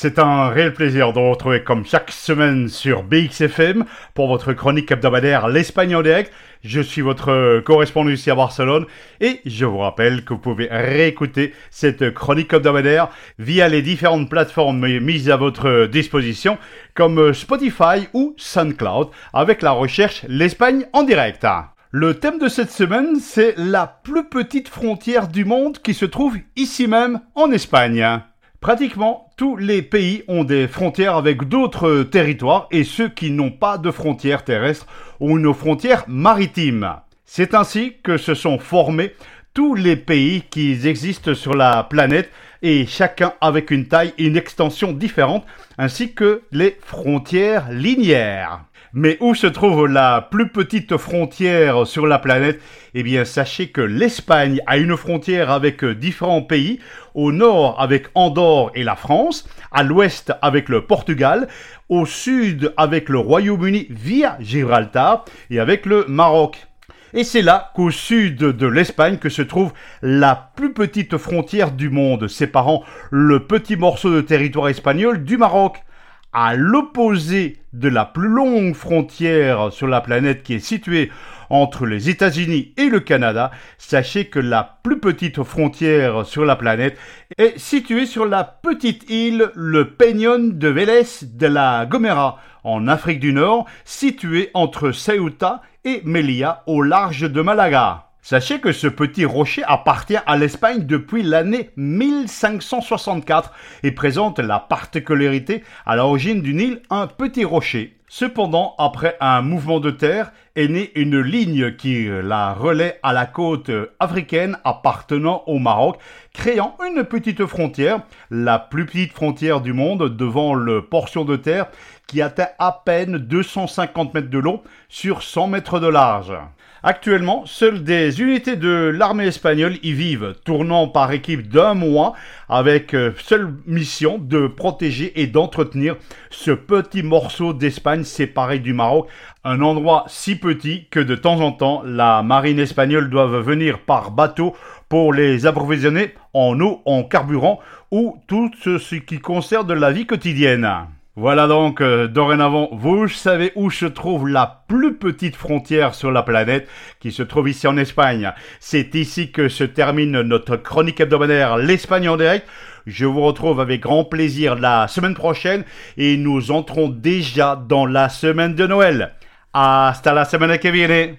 C'est un réel plaisir de vous retrouver comme chaque semaine sur BXFM pour votre chronique hebdomadaire L'Espagne en direct. Je suis votre correspondant ici à Barcelone et je vous rappelle que vous pouvez réécouter cette chronique hebdomadaire via les différentes plateformes mises à votre disposition comme Spotify ou SoundCloud avec la recherche L'Espagne en direct. Le thème de cette semaine, c'est la plus petite frontière du monde qui se trouve ici même en Espagne. Pratiquement tous les pays ont des frontières avec d'autres territoires et ceux qui n'ont pas de frontières terrestres ont une frontière maritime. C'est ainsi que se sont formés tous les pays qui existent sur la planète et chacun avec une taille et une extension différente ainsi que les frontières linéaires. Mais où se trouve la plus petite frontière sur la planète? Eh bien, sachez que l'Espagne a une frontière avec différents pays, au nord avec Andorre et la France, à l'ouest avec le Portugal, au sud avec le Royaume-Uni via Gibraltar. Et avec le Maroc. Et c'est là qu'au sud de l'Espagne que se trouve la plus petite frontière du monde, séparant le petit morceau de territoire espagnol du Maroc. À l'opposé de la plus longue frontière sur la planète qui est située entre les États-Unis et le Canada, sachez que la plus petite frontière sur la planète est située sur la petite île le Peñón de Vélez de la Gomera en Afrique du Nord, située entre Ceuta et Melilla au large de Malaga. Sachez que ce petit rocher appartient à l'Espagne depuis l'année 1564 et présente la particularité à l'origine d'une île un petit rocher. Cependant, après un mouvement de terre, est née une ligne qui la relaie à la côte africaine appartenant au Maroc, créant une petite frontière, la plus petite frontière du monde devant le portion de terre qui atteint à peine 250 mètres de long sur 100 mètres de large. Actuellement, seules des unités de l'armée espagnole y vivent, tournant par équipe d'un mois, avec euh, seule mission de protéger et d'entretenir ce petit morceau d'Espagne séparé du Maroc, un endroit si petit que de temps en temps la marine espagnole doit venir par bateau pour les approvisionner en eau, en carburant ou tout ce qui concerne la vie quotidienne. Voilà donc, euh, dorénavant, vous savez où se trouve la plus petite frontière sur la planète, qui se trouve ici en Espagne. C'est ici que se termine notre chronique hebdomadaire L'Espagne en direct. Je vous retrouve avec grand plaisir la semaine prochaine et nous entrons déjà dans la semaine de Noël. Hasta la semaine que viene.